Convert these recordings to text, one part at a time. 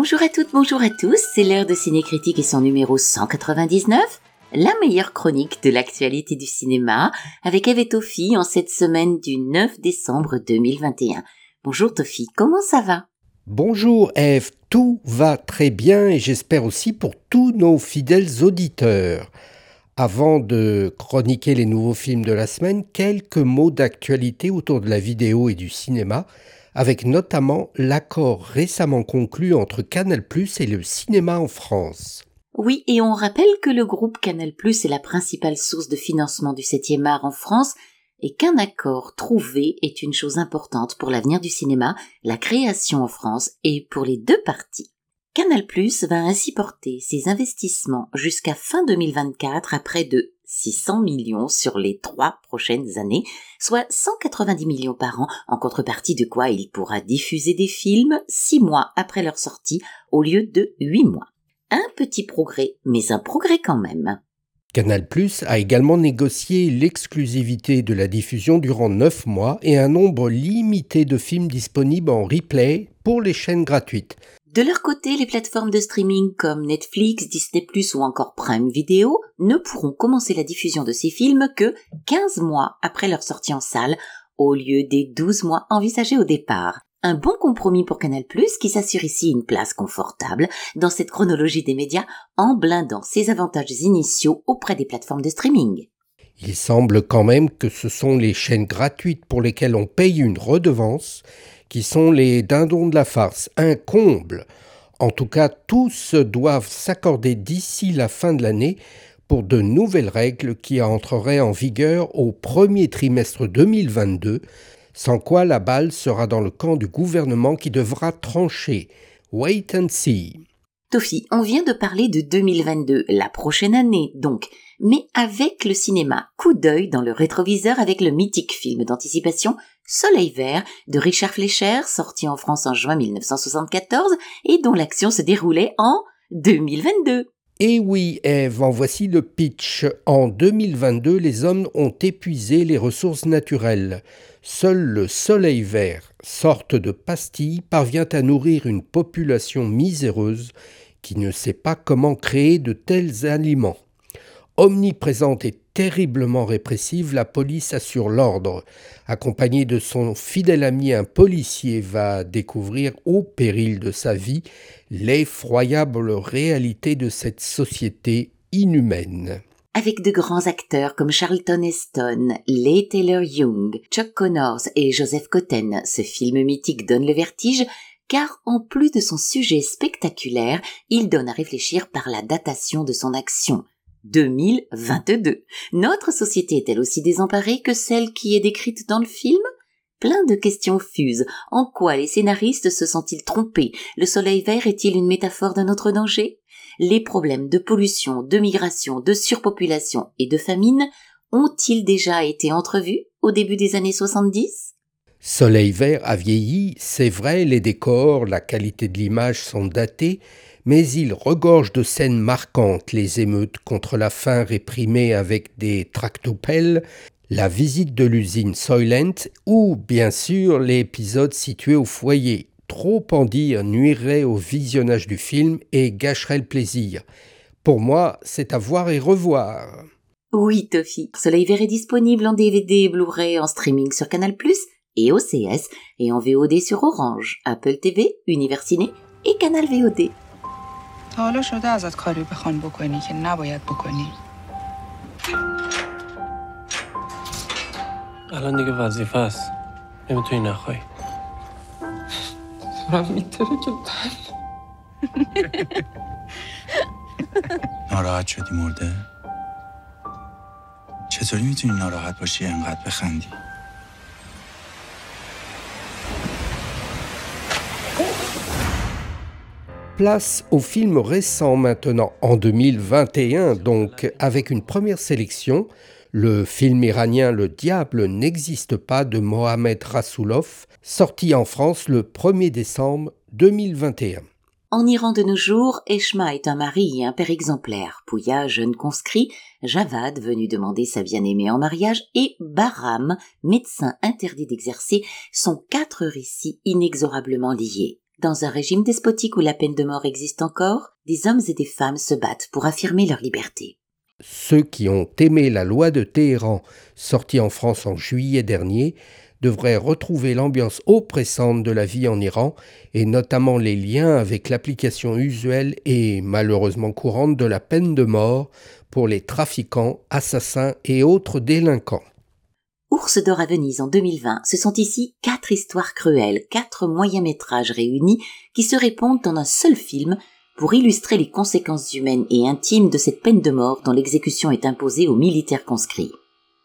Bonjour à toutes, bonjour à tous, c'est l'heure de Cinécritique et son numéro 199, la meilleure chronique de l'actualité du cinéma, avec Eve et Tofi en cette semaine du 9 décembre 2021. Bonjour Tofi, comment ça va? Bonjour Eve, tout va très bien et j'espère aussi pour tous nos fidèles auditeurs. Avant de chroniquer les nouveaux films de la semaine, quelques mots d'actualité autour de la vidéo et du cinéma avec notamment l'accord récemment conclu entre Canal + et le cinéma en France. Oui, et on rappelle que le groupe Canal+ est la principale source de financement du 7e art en France et qu'un accord trouvé est une chose importante pour l'avenir du cinéma, la création en France et pour les deux parties. Canal+ va ainsi porter ses investissements jusqu'à fin 2024 à près de 600 millions sur les trois prochaines années, soit 190 millions par an, en contrepartie de quoi il pourra diffuser des films six mois après leur sortie au lieu de huit mois. Un petit progrès, mais un progrès quand même. Canal Plus a également négocié l'exclusivité de la diffusion durant neuf mois et un nombre limité de films disponibles en replay pour les chaînes gratuites. De leur côté, les plateformes de streaming comme Netflix, Disney ⁇ ou encore Prime Video ne pourront commencer la diffusion de ces films que 15 mois après leur sortie en salle, au lieu des 12 mois envisagés au départ. Un bon compromis pour Canal+, qui s'assure ici une place confortable dans cette chronologie des médias en blindant ses avantages initiaux auprès des plateformes de streaming. Il semble quand même que ce sont les chaînes gratuites pour lesquelles on paye une redevance qui sont les dindons de la farce, un comble. En tout cas, tous doivent s'accorder d'ici la fin de l'année pour de nouvelles règles qui entreraient en vigueur au premier trimestre 2022, sans quoi la balle sera dans le camp du gouvernement qui devra trancher. Wait and see. Tofi, on vient de parler de 2022, la prochaine année donc, mais avec le cinéma, coup d'œil dans le rétroviseur avec le mythique film d'anticipation Soleil vert de Richard Fleischer, sorti en France en juin 1974 et dont l'action se déroulait en 2022. Et oui, Eve, en voici le pitch. En 2022, les hommes ont épuisé les ressources naturelles. Seul le soleil vert, sorte de pastille, parvient à nourrir une population miséreuse qui ne sait pas comment créer de tels aliments. Omniprésente et terriblement répressive, la police assure l'ordre. Accompagné de son fidèle ami, un policier va découvrir, au péril de sa vie, l'effroyable réalité de cette société inhumaine. Avec de grands acteurs comme Charlton Heston, Leigh Taylor Young, Chuck Connors et Joseph Cotten, ce film mythique donne le vertige car en plus de son sujet spectaculaire, il donne à réfléchir par la datation de son action. 2022. Notre société est-elle aussi désemparée que celle qui est décrite dans le film? Plein de questions fusent. En quoi les scénaristes se sont-ils trompés? Le soleil vert est-il une métaphore d'un autre danger? Les problèmes de pollution, de migration, de surpopulation et de famine ont-ils déjà été entrevus au début des années 70 Soleil vert a vieilli, c'est vrai, les décors, la qualité de l'image sont datés, mais il regorge de scènes marquantes, les émeutes contre la faim réprimées avec des tractopelles, la visite de l'usine Soylent ou bien sûr l'épisode situé au foyer. Trop en dire nuirait au visionnage du film et gâcherait le plaisir. Pour moi, c'est à voir et revoir. Oui, Toffy. Soleil Vert est disponible en DVD, Blu-ray, en streaming sur Canal+, et OCS, et en VOD sur Orange, Apple TV, Universiné et Canal VOD. تا حالا شده ازت کاری بخوان بکنی که نباید بکنی الان دیگه وظیفه است نمی‌تونی نخوای دارم میتره که ناراحت شدی مرده؟ چطوری می‌تونی ناراحت باشی انقدر بخندی؟ Place au film récent maintenant, en 2021, donc avec une première sélection, le film iranien Le Diable n'existe pas de Mohamed Rasoulov, sorti en France le 1er décembre 2021. En Iran de nos jours, Eshma est un mari et un père exemplaire, Pouya, jeune conscrit, Javad, venu demander sa bien-aimée en mariage, et Baram, médecin interdit d'exercer, sont quatre récits inexorablement liés. Dans un régime despotique où la peine de mort existe encore, des hommes et des femmes se battent pour affirmer leur liberté. Ceux qui ont aimé la loi de Téhéran, sortie en France en juillet dernier, devraient retrouver l'ambiance oppressante de la vie en Iran et notamment les liens avec l'application usuelle et malheureusement courante de la peine de mort pour les trafiquants, assassins et autres délinquants. Ours d'or à Venise en 2020, ce sont ici quatre histoires cruelles, quatre moyens métrages réunis qui se répondent en un seul film pour illustrer les conséquences humaines et intimes de cette peine de mort dont l'exécution est imposée aux militaires conscrits.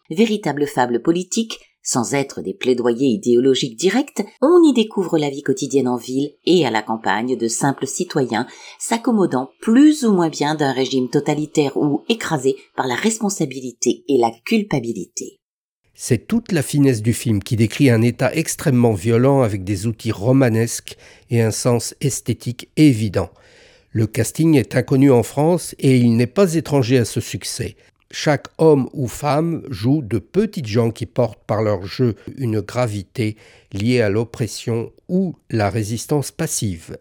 Véritable fable politique, sans être des plaidoyers idéologiques directs, on y découvre la vie quotidienne en ville et à la campagne de simples citoyens s'accommodant plus ou moins bien d'un régime totalitaire ou écrasé par la responsabilité et la culpabilité. C'est toute la finesse du film qui décrit un état extrêmement violent avec des outils romanesques et un sens esthétique évident. Le casting est inconnu en France et il n'est pas étranger à ce succès. Chaque homme ou femme joue de petites gens qui portent par leur jeu une gravité liée à l'oppression ou la résistance passive.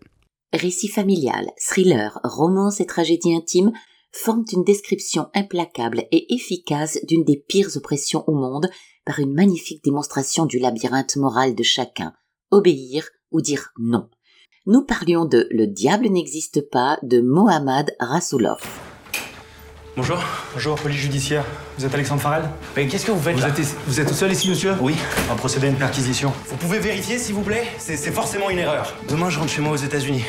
Récit familial, thriller, romance et tragédie intime forment une description implacable et efficace d'une des pires oppressions au monde par une magnifique démonstration du labyrinthe moral de chacun, obéir ou dire non nous parlions de Le diable n'existe pas de Mohammad Rasoulov. Bonjour. Bonjour, police judiciaire. Vous êtes Alexandre Farrell? Mais qu'est-ce que vous faites vous là êtes, vous êtes seul ici, monsieur? Oui. On va procéder à une perquisition. Vous pouvez vérifier, s'il vous plaît? C'est forcément une erreur. Demain, je rentre chez moi aux États-Unis.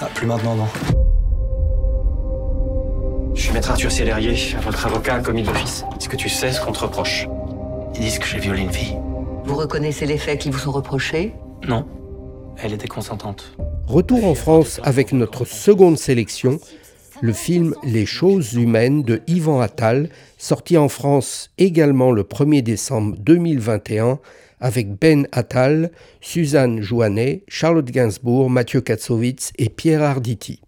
Ah, plus maintenant, non. Je suis maître Arthur Célérier, votre avocat commis d'office. Est-ce que tu sais ce qu'on te reproche Ils disent que j'ai violé une fille. Vous reconnaissez les faits qui vous sont reprochés Non. Elle était consentante. Retour en France avec notre seconde sélection, le film Les choses humaines de Yvan Attal, sorti en France également le 1er décembre 2021 avec Ben Attal, Suzanne Joannet, Charlotte Gainsbourg, Mathieu Katsovitz et Pierre Arditi.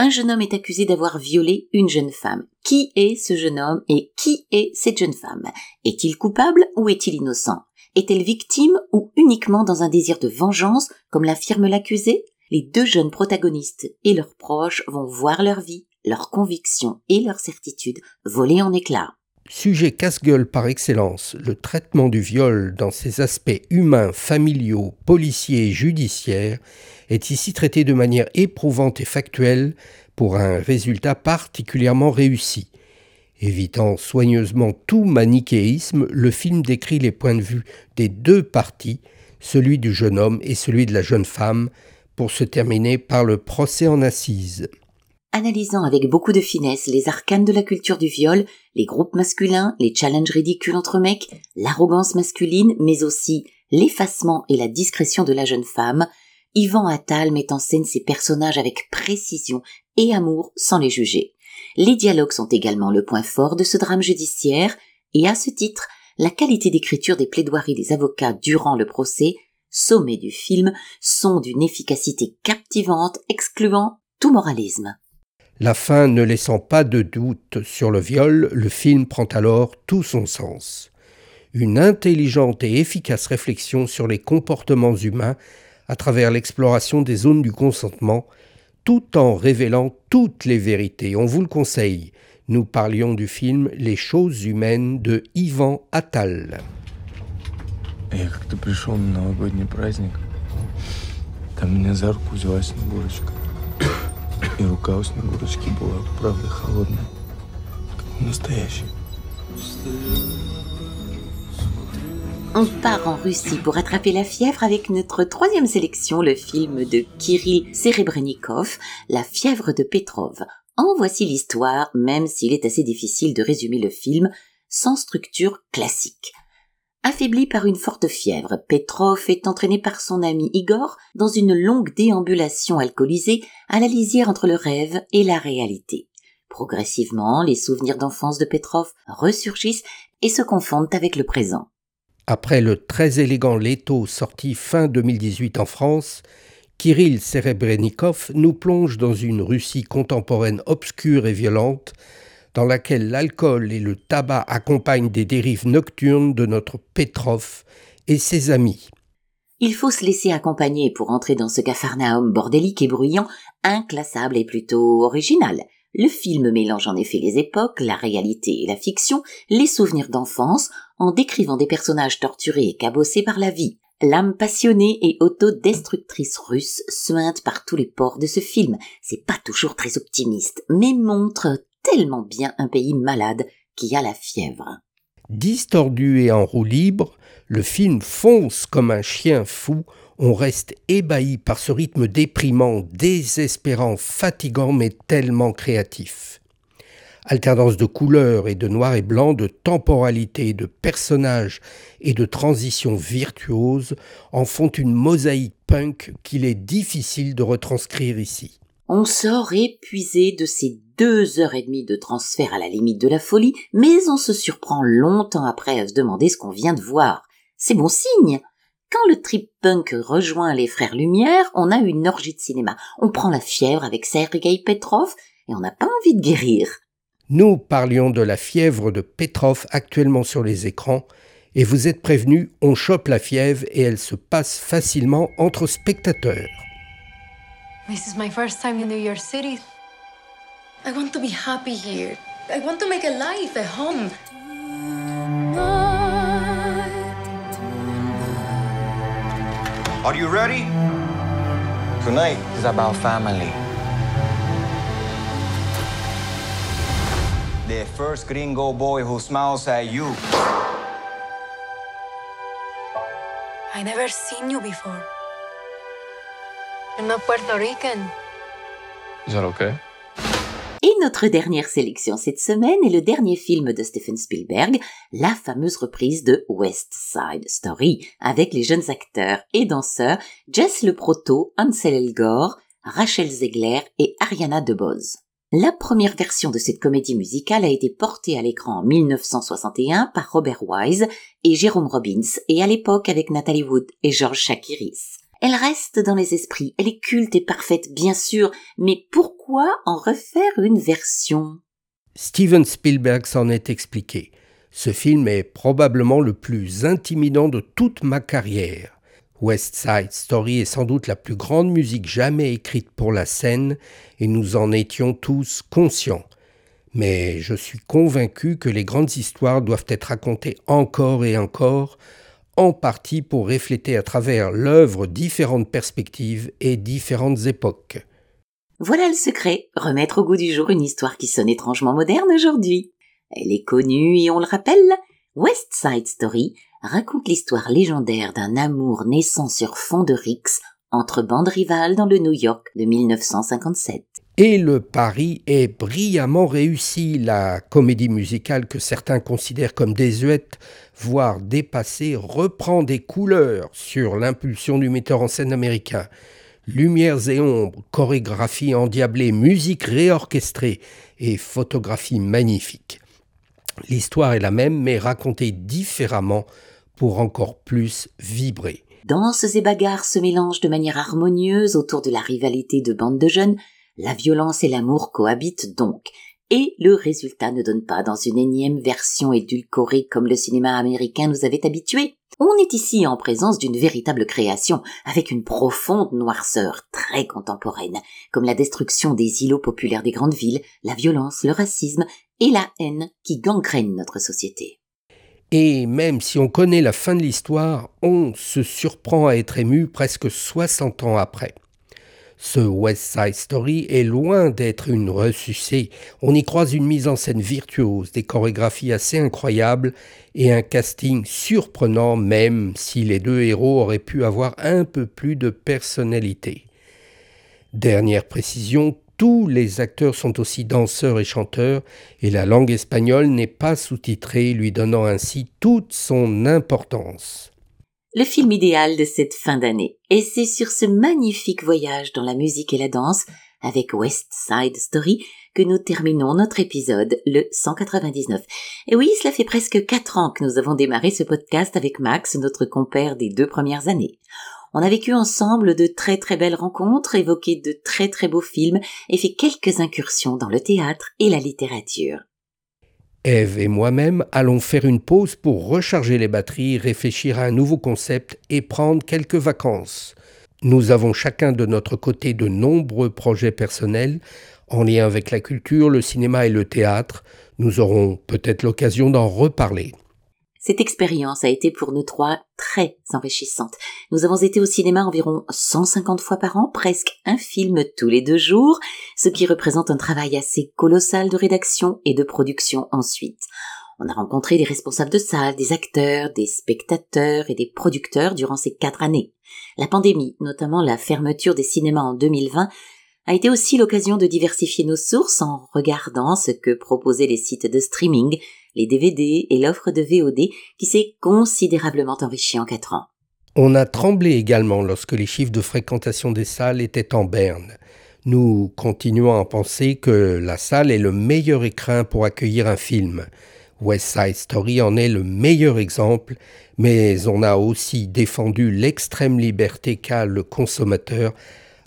Un jeune homme est accusé d'avoir violé une jeune femme. Qui est ce jeune homme et qui est cette jeune femme? Est-il coupable ou est-il innocent? Est-elle victime ou uniquement dans un désir de vengeance, comme l'affirme l'accusé? Les deux jeunes protagonistes et leurs proches vont voir leur vie, leurs convictions et leurs certitudes voler en éclats. Sujet casse-gueule par excellence, le traitement du viol dans ses aspects humains, familiaux, policiers et judiciaires est ici traité de manière éprouvante et factuelle pour un résultat particulièrement réussi. Évitant soigneusement tout manichéisme, le film décrit les points de vue des deux parties, celui du jeune homme et celui de la jeune femme, pour se terminer par le procès en assises. Analysant avec beaucoup de finesse les arcanes de la culture du viol, les groupes masculins, les challenges ridicules entre mecs, l'arrogance masculine, mais aussi l'effacement et la discrétion de la jeune femme, Yvan Attal met en scène ses personnages avec précision et amour sans les juger. Les dialogues sont également le point fort de ce drame judiciaire, et à ce titre, la qualité d'écriture des plaidoiries des avocats durant le procès, sommet du film, sont d'une efficacité captivante, excluant tout moralisme. La fin ne laissant pas de doute sur le viol, le film prend alors tout son sens. Une intelligente et efficace réflexion sur les comportements humains à travers l'exploration des zones du consentement tout en révélant toutes les vérités. On vous le conseille. Nous parlions du film Les choses humaines de Ivan Attal. Я как-то пришел на новогодний праздник. Там меня за руку взяла Снегурочка. И рука у Снегурочки была, правда, холодная, как у настоящей. On part en Russie pour attraper la fièvre avec notre troisième sélection, le film de Kirill Serebrennikov, La fièvre de Petrov. En voici l'histoire, même s'il est assez difficile de résumer le film sans structure classique. Affaibli par une forte fièvre, Petrov est entraîné par son ami Igor dans une longue déambulation alcoolisée à la lisière entre le rêve et la réalité. Progressivement, les souvenirs d'enfance de Petrov ressurgissent et se confondent avec le présent. Après le très élégant Leto sorti fin 2018 en France, Kirill Serebrennikov nous plonge dans une Russie contemporaine obscure et violente, dans laquelle l'alcool et le tabac accompagnent des dérives nocturnes de notre Petrov et ses amis. Il faut se laisser accompagner pour entrer dans ce capharnaüm bordélique et bruyant, inclassable et plutôt original. Le film mélange en effet les époques, la réalité et la fiction, les souvenirs d'enfance, en décrivant des personnages torturés et cabossés par la vie. L'âme passionnée et autodestructrice russe suinte par tous les pores de ce film. C'est pas toujours très optimiste, mais montre tellement bien un pays malade qui a la fièvre. Distordu et en roue libre, le film fonce comme un chien fou. On reste ébahi par ce rythme déprimant, désespérant, fatigant, mais tellement créatif. Alternance de couleurs et de noir et blanc, de temporalité, de personnages et de transitions virtuoses en font une mosaïque punk qu'il est difficile de retranscrire ici. On sort épuisé de ces deux heures et demie de transfert à la limite de la folie, mais on se surprend longtemps après à se demander ce qu'on vient de voir. C'est bon signe. Quand le trip punk rejoint les frères Lumière, on a une orgie de cinéma. On prend la fièvre avec Sergei Petrov et on n'a pas envie de guérir. Nous parlions de la fièvre de Petrov actuellement sur les écrans, et vous êtes prévenus, on chope la fièvre et elle se passe facilement entre spectateurs. This is my first time in New York City. I want to be happy here. I want to make a life, a home. Are you ready? Tonight is about family. The first gringo boy who smiles at you. I never seen you before. You're not Puerto Rican. Is that okay? Et notre dernière sélection cette semaine est le dernier film de Stephen Spielberg, la fameuse reprise de West Side Story, avec les jeunes acteurs et danseurs Jess Le Proto, Ansel Elgort, Rachel Zegler et Ariana DeBose. La première version de cette comédie musicale a été portée à l'écran en 1961 par Robert Wise et Jérôme Robbins et à l'époque avec Natalie Wood et George Chakiris. Elle reste dans les esprits, elle est culte et parfaite bien sûr, mais pourquoi en refaire une version? Steven Spielberg s'en est expliqué. Ce film est probablement le plus intimidant de toute ma carrière. West Side Story est sans doute la plus grande musique jamais écrite pour la scène, et nous en étions tous conscients. Mais je suis convaincu que les grandes histoires doivent être racontées encore et encore, en partie pour refléter à travers l'œuvre différentes perspectives et différentes époques. Voilà le secret, remettre au goût du jour une histoire qui sonne étrangement moderne aujourd'hui. Elle est connue et on le rappelle, West Side Story raconte l'histoire légendaire d'un amour naissant sur fond de rix entre bandes rivales dans le New York de 1957. Et le pari est brillamment réussi. La comédie musicale que certains considèrent comme désuète, voire dépassée, reprend des couleurs sur l'impulsion du metteur en scène américain. Lumières et ombres, chorégraphie endiablée, musique réorchestrée et photographie magnifique. L'histoire est la même mais racontée différemment pour encore plus vibrer. Danses et bagarres se mélangent de manière harmonieuse autour de la rivalité de bandes de jeunes, la violence et l'amour cohabitent donc, et le résultat ne donne pas dans une énième version édulcorée comme le cinéma américain nous avait habitués. On est ici en présence d'une véritable création, avec une profonde noirceur très contemporaine, comme la destruction des îlots populaires des grandes villes, la violence, le racisme et la haine qui gangrènent notre société. Et même si on connaît la fin de l'histoire, on se surprend à être ému presque 60 ans après. Ce West Side Story est loin d'être une ressucée. On y croise une mise en scène virtuose, des chorégraphies assez incroyables et un casting surprenant même si les deux héros auraient pu avoir un peu plus de personnalité. Dernière précision, tous les acteurs sont aussi danseurs et chanteurs, et la langue espagnole n'est pas sous-titrée, lui donnant ainsi toute son importance. Le film idéal de cette fin d'année. Et c'est sur ce magnifique voyage dans la musique et la danse, avec West Side Story, que nous terminons notre épisode, le 199. Et oui, cela fait presque quatre ans que nous avons démarré ce podcast avec Max, notre compère des deux premières années. On a vécu ensemble de très très belles rencontres, évoqué de très très beaux films et fait quelques incursions dans le théâtre et la littérature. Eve et moi-même allons faire une pause pour recharger les batteries, réfléchir à un nouveau concept et prendre quelques vacances. Nous avons chacun de notre côté de nombreux projets personnels en lien avec la culture, le cinéma et le théâtre. Nous aurons peut-être l'occasion d'en reparler. Cette expérience a été pour nous trois très enrichissante. Nous avons été au cinéma environ 150 fois par an, presque un film tous les deux jours, ce qui représente un travail assez colossal de rédaction et de production ensuite. On a rencontré des responsables de salle, des acteurs, des spectateurs et des producteurs durant ces quatre années. La pandémie, notamment la fermeture des cinémas en 2020, a été aussi l'occasion de diversifier nos sources en regardant ce que proposaient les sites de streaming, les DVD et l'offre de VOD qui s'est considérablement enrichie en quatre ans. On a tremblé également lorsque les chiffres de fréquentation des salles étaient en berne. Nous continuons à penser que la salle est le meilleur écrin pour accueillir un film. West Side Story en est le meilleur exemple, mais on a aussi défendu l'extrême liberté qu'a le consommateur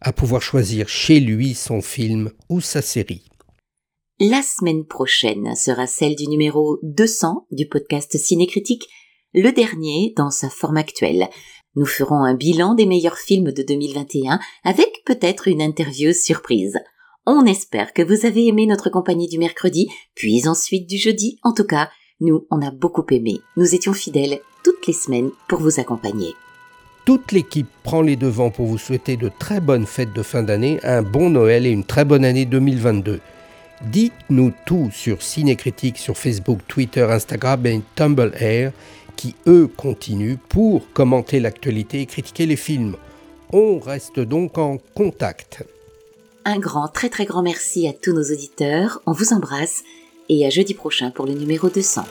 à pouvoir choisir chez lui son film ou sa série. La semaine prochaine sera celle du numéro 200 du podcast Cinécritique, le dernier dans sa forme actuelle. Nous ferons un bilan des meilleurs films de 2021 avec peut-être une interview surprise. On espère que vous avez aimé notre compagnie du mercredi, puis ensuite du jeudi. En tout cas, nous, on a beaucoup aimé. Nous étions fidèles toutes les semaines pour vous accompagner. Toute l'équipe prend les devants pour vous souhaiter de très bonnes fêtes de fin d'année, un bon Noël et une très bonne année 2022. Dites-nous tout sur Cinécritique sur Facebook, Twitter, Instagram et Tumblr qui eux continuent pour commenter l'actualité et critiquer les films. On reste donc en contact. Un grand, très très grand merci à tous nos auditeurs. On vous embrasse et à jeudi prochain pour le numéro 200.